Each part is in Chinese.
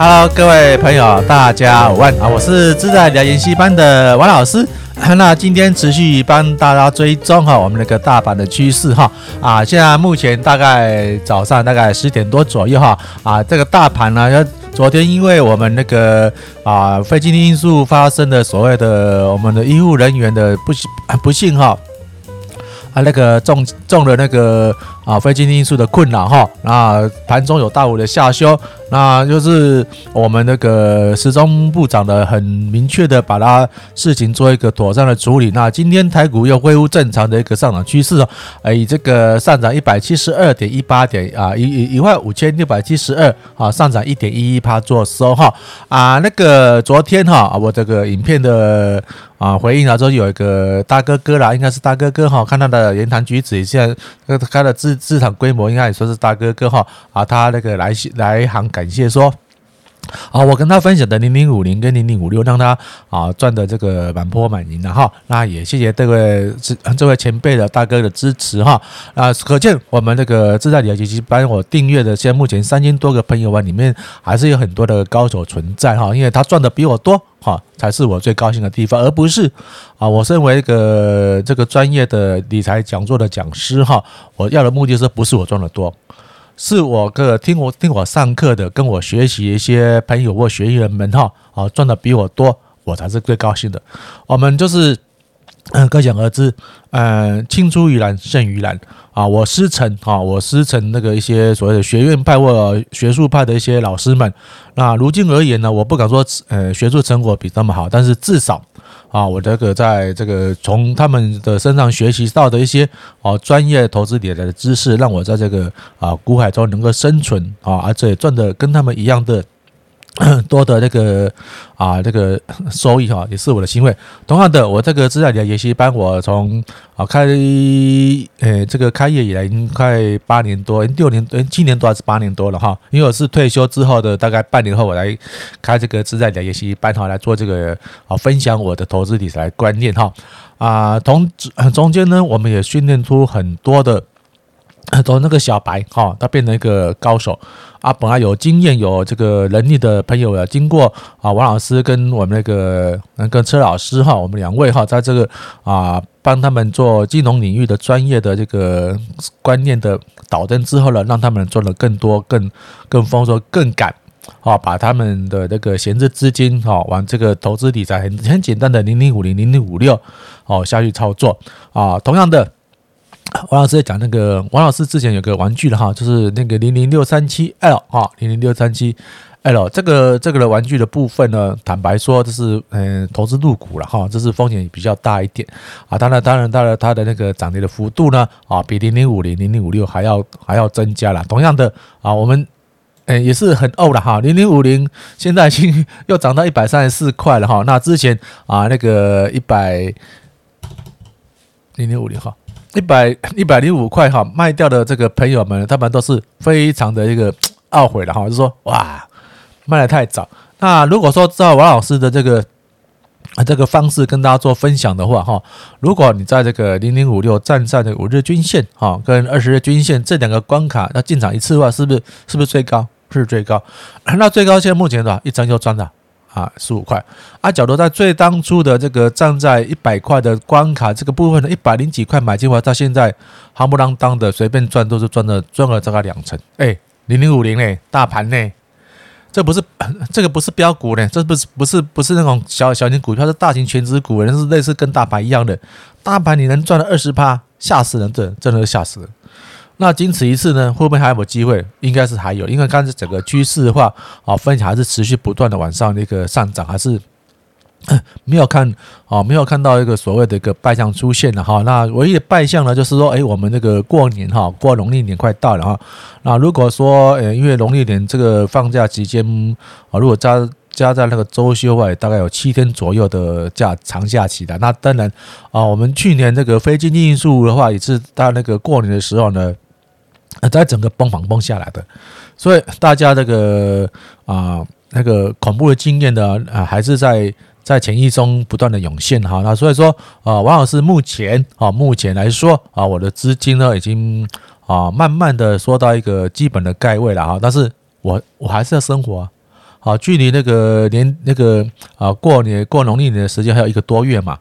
Hello，各位朋友，大家午安啊！我是自在聊研习班的王老师。那今天持续帮大家追踪哈，我们那个大盘的趋势哈啊，现在目前大概早上大概十点多左右哈啊，这个大盘呢，要昨天因为我们那个啊非经济因素发生的所谓的我们的医护人员的不幸不幸哈。啊，那个中中了那个啊非经济因素的困扰哈，那盘中有大幅的下修，那就是我们那个时钟部长的很明确的把它事情做一个妥善的处理。那今天台股又恢复正常的一个上涨趋势哦，哎，以这个上涨一百七十二点一八点啊，一一一万五千六百七十二啊，上涨一点一一趴做收哈啊，那个昨天哈，我这个影片的。啊，回应了说有一个大哥哥啦，应该是大哥哥哈，看他的言谈举止，现在他的字市场规模应该也算是大哥哥哈啊，他那个来来行感谢说。啊，我跟他分享的零零五零跟零零五六，让他啊赚的这个满钵满盈的哈。那也谢谢这位这这位前辈的大哥的支持哈。啊，可见我们那个自在理财学习班，我订阅的现在目前三千多个朋友啊，里面还是有很多的高手存在哈。因为他赚的比我多哈，才是我最高兴的地方，而不是啊，我身为一个这个专业的理财讲座的讲师哈，我要的目的是不是我赚的多？是我个听我听我上课的，跟我学习一些朋友或学员们哈，啊赚的比我多，我才是最高兴的。我们就是，嗯，可想而知，嗯，青出于蓝胜于蓝啊。我师承哈，我师承那个一些所谓的学院派或学术派的一些老师们。那如今而言呢，我不敢说，呃，学术成果比他们好，但是至少。啊，我这个在这个从他们的身上学习到的一些啊专业投资理财的知识，让我在这个啊股海中能够生存啊，而且赚的跟他们一样的。多的那个啊，这个收益哈，也是我的欣慰。同样的，我这个自在理财研习班，我从啊开呃这个开业以来，已经快八年多，六年呃七年多还是八年多了哈。因为我是退休之后的大概半年后，我来开这个自在理财研习班哈，来做这个啊分享我的投资理财观念哈。啊，从中间呢，我们也训练出很多的。从那个小白哈，他变成一个高手啊！本来有经验、有这个能力的朋友啊，经过啊王老师跟我们那个那个车老师哈，我们两位哈，在这个啊帮他们做金融领域的专业的这个观念的导灯之后呢，让他们赚了更多、更更丰收、更敢啊，把他们的那个闲置资金哈，往这个投资理财很很简单的零零五零、零零五六哦下去操作啊，同样的。王老师在讲那个，王老师之前有个玩具的哈，就是那个零零六三七 L 哈，零零六三七 L 这个这个的玩具的部分呢，坦白说，这是嗯投资入股了哈，这是风险比较大一点啊。当然，当然，当然，它的那个涨跌的幅度呢啊，比零零五零、零零五六还要还要增加了。同样的啊，我们嗯也是很欧了哈，零零五零现在已经 又涨到一百三十四块了哈。那之前啊那个一百零零五零哈。一百一百零五块哈，卖掉的这个朋友们，他们都是非常的一个 懊悔的哈，就说哇，卖的太早。那如果说照王老师的这个这个方式跟大家做分享的话哈，如果你在这个零零五六站在这个五日均线哈跟二十日均线这两个关卡要进场一次的话，是不是是不是最高？是最高？那最高现在目前多少？一张就赚了。啊，十五块啊，假如在最当初的这个站在一百块的关卡这个部分的一百零几块买进来，到现在夯不啷当的随便赚都是赚了赚了大概两成。哎，零零五零呢，大盘呢，这不是 这个不是标股呢，这不是不是不是那种小小型股票，是大型全值股，人是类似跟大盘一样的大盘，你能赚了二十趴，吓死人，这真的是吓死人。那仅此一次呢？会不会还有机会？应该是还有，因为刚才整个趋势的话，啊，分享还是持续不断的往上的一个上涨，还是 没有看啊，没有看到一个所谓的一个败象出现了哈。那唯一的败象呢，就是说，哎，我们那个过年哈，过农历年快到了哈。那如果说，呃，因为农历年这个放假期间啊，如果加加在那个周休外，大概有七天左右的假长假期的。那当然啊，我们去年那个非经济因素的话，也是到那个过年的时候呢。啊在整个崩盘崩下来的，所以大家这个啊那个恐怖的经验呢啊，还是在在潜意识中不断的涌现哈。那所以说啊，王老师目前啊目前来说啊，我的资金呢已经啊慢慢的缩到一个基本的盖位了哈。但是我我还是要生活啊，好，距离那个年那个啊过年过农历年的时间还有一个多月嘛。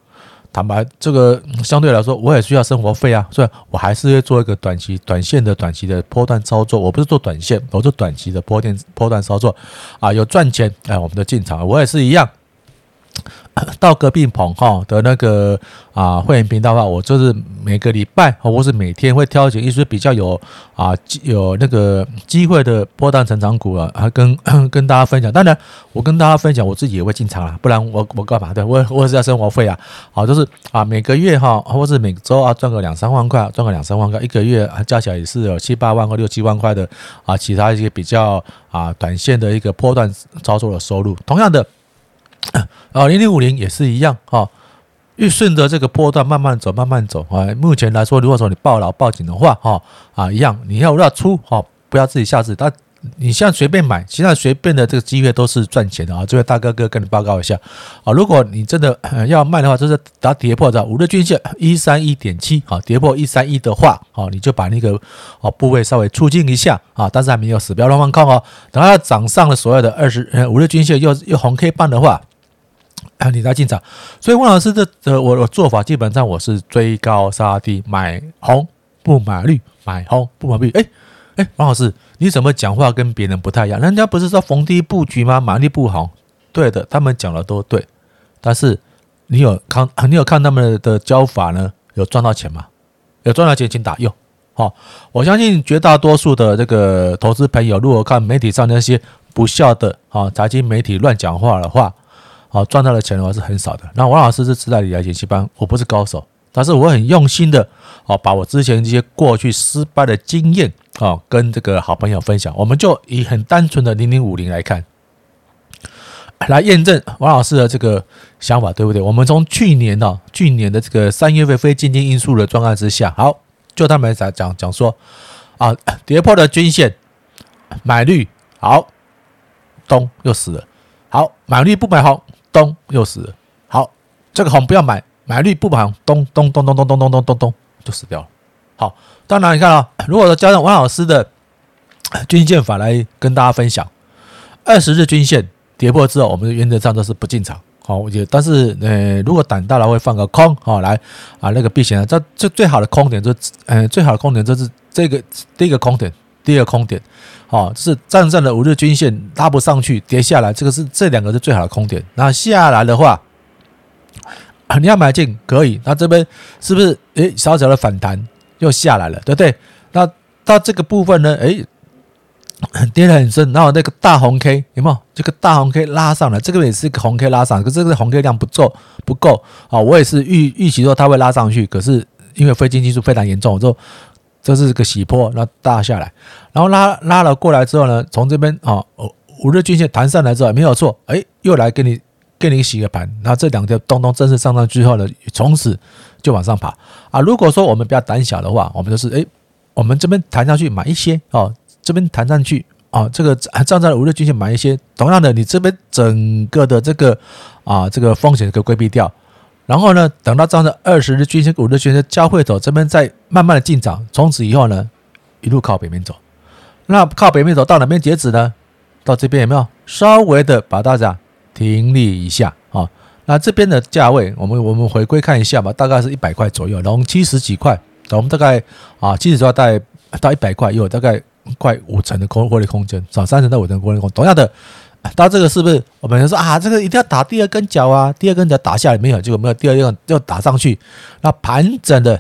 坦白，这个相对来说，我也需要生活费啊，所以我还是会做一个短期、短线的短期的波段操作。我不是做短线，我做短期的波段波段操作啊，有赚钱哎，我们的进场。我也是一样。到隔壁棚哈的那个啊会员频道的话，我就是每个礼拜或是每天会挑选一些比较有啊有那个机会的波段成长股啊，啊跟 跟大家分享。当然，我跟大家分享，我自己也会进场啦，不然我我干嘛？对我我也是要生活费啊。好，就是啊每个月哈，或是每周啊赚个两三万块，赚个两三万块，一个月啊加起来也是有七八万或六七万块的啊。其他一些比较啊短线的一个波段操作的收入，同样的。啊，零零五零也是一样哈，越顺着这个波段慢慢走，慢慢走啊。目前来说，如果说你抱牢抱紧的话，哈啊一样，你要要出哈，不要自己吓自己。但你现在随便买，现在随便的这个机会都是赚钱的啊。这位大哥哥跟你报告一下啊，如果你真的要卖的话，就是打跌破的五日均线一三一点七啊，跌破一三一的话，啊，你就把那个啊部位稍微出清一下啊，但是还没有死标乱放空哦。等它涨上了所有的二十呃五日均线又又红 K 棒的话。啊，你在进场，所以汪老师的呃，我的做法基本上我是追高杀低，买红不买绿，买红不买绿。哎哎，汪老师，你怎么讲话跟别人不太一样？人家不是说逢低布局吗？买绿不红，对的，他们讲的都对。但是你有看，你有看他们的教法呢？有赚到钱吗？有赚到钱，请打右。好，我相信绝大多数的这个投资朋友，如果看媒体上那些不孝的啊财经媒体乱讲话的话。好，赚到的钱的话是很少的。那王老师是自带理财研习班，我不是高手，但是我很用心的，哦，把我之前这些过去失败的经验，哦，跟这个好朋友分享。我们就以很单纯的零零五零来看，来验证王老师的这个想法，对不对？我们从去年的去年的这个三月份非经济因素的状态之下，好，就他们讲讲讲说，啊，跌破了均线，买绿，好，咚，又死了，好，买绿不买红。咚，又死了。好，这个红不要买，买绿不买红。咚咚咚咚咚咚咚咚咚咚，就死掉了。好，当然你看啊，如果说加上王老师的均线法来跟大家分享，二十日均线跌破之后，我们原则上都是不进场。好，我觉，但是呃，如果胆大了会放个空，好来啊那个避险。这这最好的空点就是，呃，最好的空点就是这个第一个空点。第二个空点，好，是站上的五日均线拉不上去，跌下来，这个是这两个是最好的空点。那下来的话，你要买进可以，那这边是不是诶小小的反弹又下来了，对不对？那到这个部分呢，诶 跌得很深，然后那个大红 K 有没有？这个大红 K 拉上来，这个也是一个红 K 拉上，可是这个红 K 量不够不够啊！我也是预预期说它会拉上去，可是因为非经济因素非常严重，我就。这是个洗波，那大下来，然后拉拉了过来之后呢，从这边啊，五日均线弹上来之后没有错，哎，又来给你给你洗个盘，那这两条东东正式上上去之后呢，从此就往上爬啊。如果说我们比较胆小的话，我们就是哎，我们这边弹上去买一些哦，这边弹上去啊，这个站在五日均线买一些，同样的，你这边整个的这个啊这个风险给规避掉。然后呢，等到这样的二十日均线、五日均线交汇走，这边再慢慢的进场，从此以后呢，一路靠北面走。那靠北面走到哪边截止呢？到这边有没有稍微的把大家停利一下啊？那这边的价位，我们我们回归看一下吧，大概是一百块左右，从七十几块，我们大概啊七十多块到一百块，有大概快五成的空获利空间，少三成到五成获利空间。同样的。到这个是不是我们说啊？这个一定要打第二根脚啊！第二根脚打下来没有？结果没有，第二根又打上去。那盘整的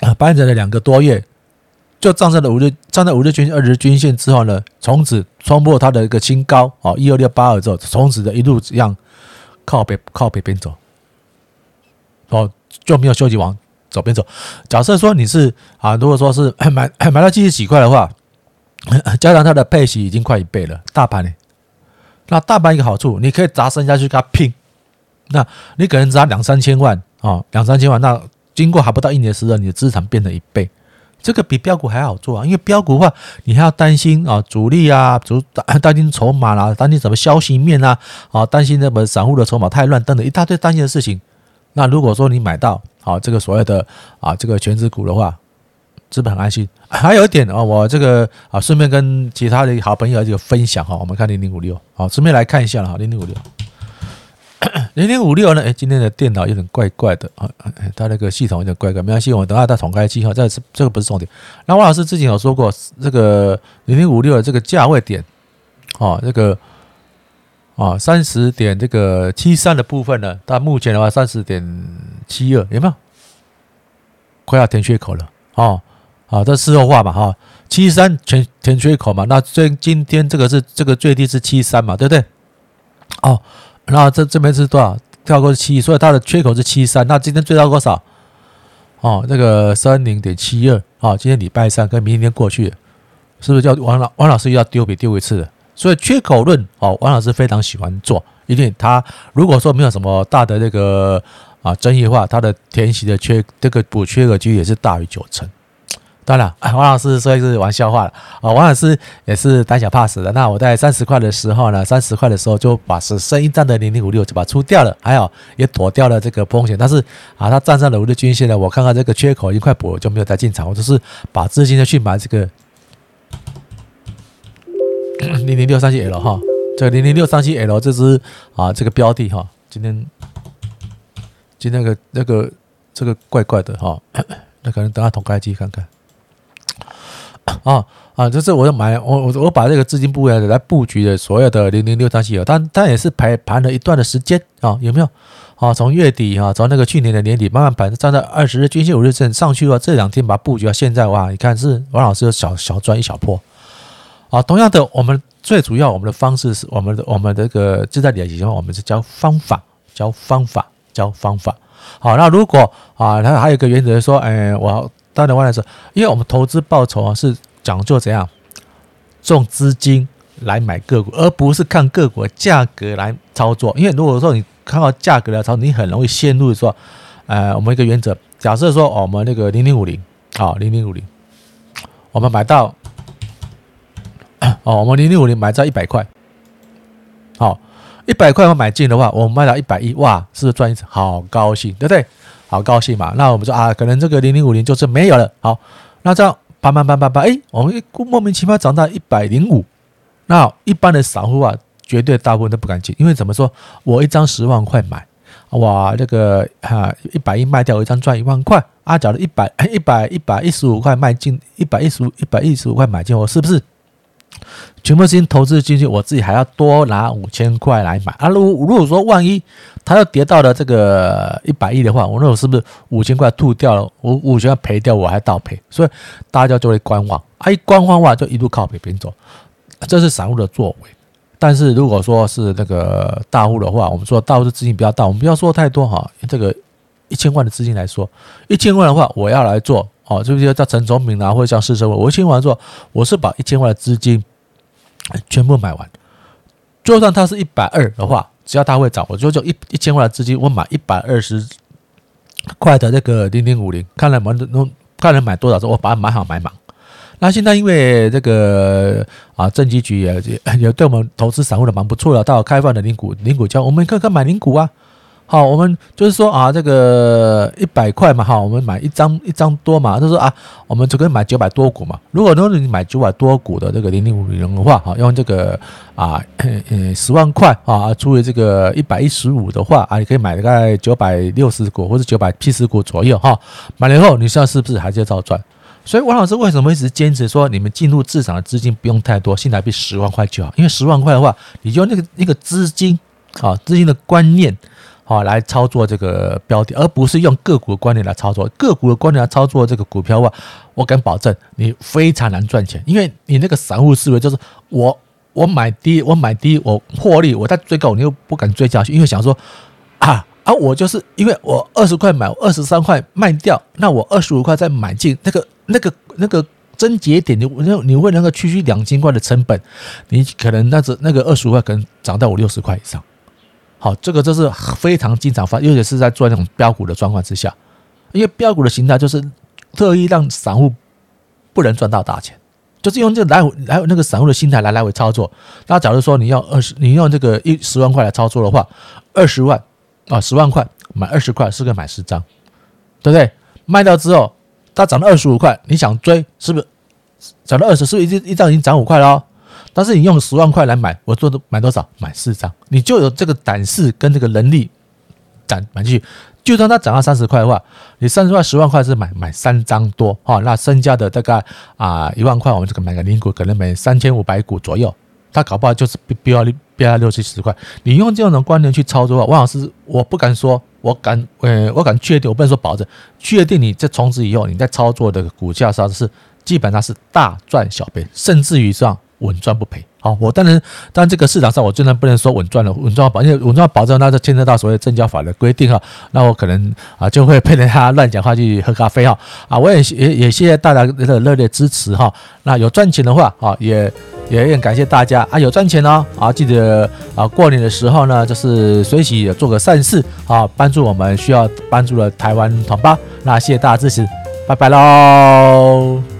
啊，盘整了两个多月，就站在了五日，站在五日均线、二日均线之后呢，从此冲破它的一个新高啊，一二六八二之后，从此的一路这样靠北靠北边走，哦，就没有休息往左边走。假设说你是啊，如果说是买买到七十几块的话，加上它的配息已经快一倍了，大盘呢？那大盘一个好处，你可以砸身下去跟他拼。那你可能砸两三千万啊，两三千万，那经过还不到一年时间，你的资产变成一倍，这个比标股还好做啊。因为标股的话，你还要担心啊，主力啊，主 担心筹码啦，担心什么消息面啊，啊，担心那么散户的筹码太乱等等一大堆担心的事情。那如果说你买到啊这个所谓的啊这个全值股的话，资本很安心？还有一点啊，我这个啊，顺便跟其他的好朋友这个分享哈，我们看零零五六，好，顺便来看一下了哈，零零五六，零零五六呢，哎，今天的电脑有点怪怪的啊，它那个系统有点怪怪，没关系，我等下再重开机哈，这是这个不是重点。那王老师之前有说过，这个零零五六的这个价位点，哦，这个啊三十点这个七三的部分呢，到目前的话三十点七二有没有？快要填缺口了哦。好，这事后话嘛，哈，七三全填缺口嘛，那最今天这个是这个最低是七三嘛，对不对？哦，那这这边是多少？跳过是七，所以它的缺口是七三。那今天最高多少？哦，那个三零点七二。哦，今天礼拜三跟明天过去，是不是叫王老王老师又要丢笔丢一次了？所以缺口论，哦，王老师非常喜欢做，因为他如果说没有什么大的那个啊争议的话，他的填息的缺这个补缺额几率也是大于九成。当然，王老师说的是玩笑话了啊！王老师也是胆小怕死的。那我在三十块的时候呢，三十块的时候就把只剩一张的零零五六就把它出掉了，还好也躲掉了这个风险。但是啊，它站上了五日均线呢，我看看这个缺口已经快补了，就没有再进场。我就是把资金呢去买这个 零零六三七 L 哈，这个零零六三七 L 这支啊这个标的哈，今天今天那个那个这个怪怪的哈，那可能等下捅开机看看。啊啊，就是我要买我我我把这个资金部位来布局的所有的零零六三七有，但但也是盘盘了一段的时间啊，有没有？啊，从月底哈，从那个去年的年底慢慢盘，站在二十日均线五日线上去了，这两天把布局到现在哇，你看是王老师有小小赚一小波啊。同样的，我们最主要我们的方式是我们的我们这个就在理财我们是教方法，教方法，教方法。好，那如果啊，它还有一个原则说，哎，我。当然，我来说，因为我们投资报酬啊是讲究怎样，重资金来买个股，而不是看个股的价格来操作。因为如果说你看到价格来操作，你很容易陷入说，呃，我们一个原则，假设说我们那个零零五零，好，零零五零，我们买到，哦，我们零零五零买在一百块，好，一百块我买进的话，我们卖到一百一，哇，是不是赚一次？好高兴，对不对？好高兴嘛？那我们说啊，可能这个零零五零就是没有了。好，那这样搬搬搬搬搬，哎，我们一莫名其妙涨到一百零五。那一般的散户啊，绝对大部分都不敢进，因为怎么说？我一张十万块买，哇，这个哈一百一卖掉，我一张赚一万块。啊，假如一百一百一百一十五块卖进，一百一十五一百一十五块买进，我是不是？全部资金投资进去，我自己还要多拿五千块来买啊！如如果说万一它要跌到了这个一百亿的话，我那我是不是五千块吐掉了？我五千块赔掉，我还倒赔，所以大家就会观望啊！一观望的话，就一路靠北边走，这是散户的作为。但是如果说是那个大户的话，我们说大户的资金比较大，我们不要说太多哈。这个一千万的资金来说，一千万的话，我要来做。哦，就比如叫陈崇明啊，或者像施升辉，我一千万做，我是把一千万的资金全部买完。就算它是一百二的话，只要它会涨，我就就一一千块的资金，我买一百二十块的那个零零五零，看能能看能买多少，我把它买好买满。那现在因为这个啊，政企局也也也对我们投资散户的蛮不错的，到开放的零股零股交，我们看看买零股啊。好，我们就是说啊，这个一百块嘛，哈，我们买一张一张多嘛，就是啊，我们就可以买九百多股嘛。如果如果你买九百多股的这个零零五零的话，哈，用这个啊，呃，十万块啊，除以这个一百一十五的话啊，你可以买大概九百六十股或者九百七十股左右哈。买了以后，你现在是不是还是要照赚？所以王老师为什么一直坚持说，你们进入市场的资金不用太多，新台币十万块就好？因为十万块的话，你就那个那个资金啊，资金的观念。好，来操作这个标的，而不是用个股的观点来操作。个股的观点来操作这个股票的话，我敢保证你非常难赚钱，因为你那个散户思维就是我我买低，我买低，我获利，我在追高，你又不敢追下去，因为想说啊啊，我就是因为我二十块买，二十三块卖掉，那我二十五块再买进，那个那个那个症结点，你你你会那个区区两千块的成本，你可能那只那个二十五块可能涨到五六十块以上。好，这个就是非常经常发，尤其是在做那种标股的状况之下，因为标股的形态就是特意让散户不能赚到大钱，就是用这个来回来那个散户的心态来来回操作。那假如说你要二十，你用这个一十万块来操作的话，二十万啊，十万块买二十块是个买十张，对不对？卖掉之后它涨到二十五块，你想追是不是？涨到二十，是不是一一张已经涨五块了？但是你用十万块来买，我做的买多少？买四张，你就有这个胆识跟这个能力涨买进去。就算它涨到三十块的话，你三十块十万块是买买三张多哈，那剩下的大概啊一万块，我们这个买个零股，可能买三千五百股左右，它搞不好就是标标标六七十块。你用这种观念去操作的话，王老师我不敢说，我敢呃，我敢确定，我不能说保证，确定你这从此以后你在操作的股价上是基本上是大赚小赔，甚至于上稳赚不赔。好，我当然，当然这个市场上我真的不能说稳赚了，稳赚保，因为稳赚保证那就牵扯到所谓证交法的规定哈。那我可能啊就会被人家乱讲话去喝咖啡哈。啊，我也也也谢谢大家的热烈支持哈。那有赚钱的话啊，也也很感谢大家啊，有赚钱哦啊，记得啊过年的时候呢，就是随喜做个善事啊，帮助我们需要帮助的台湾同胞。那谢谢大家支持，拜拜喽。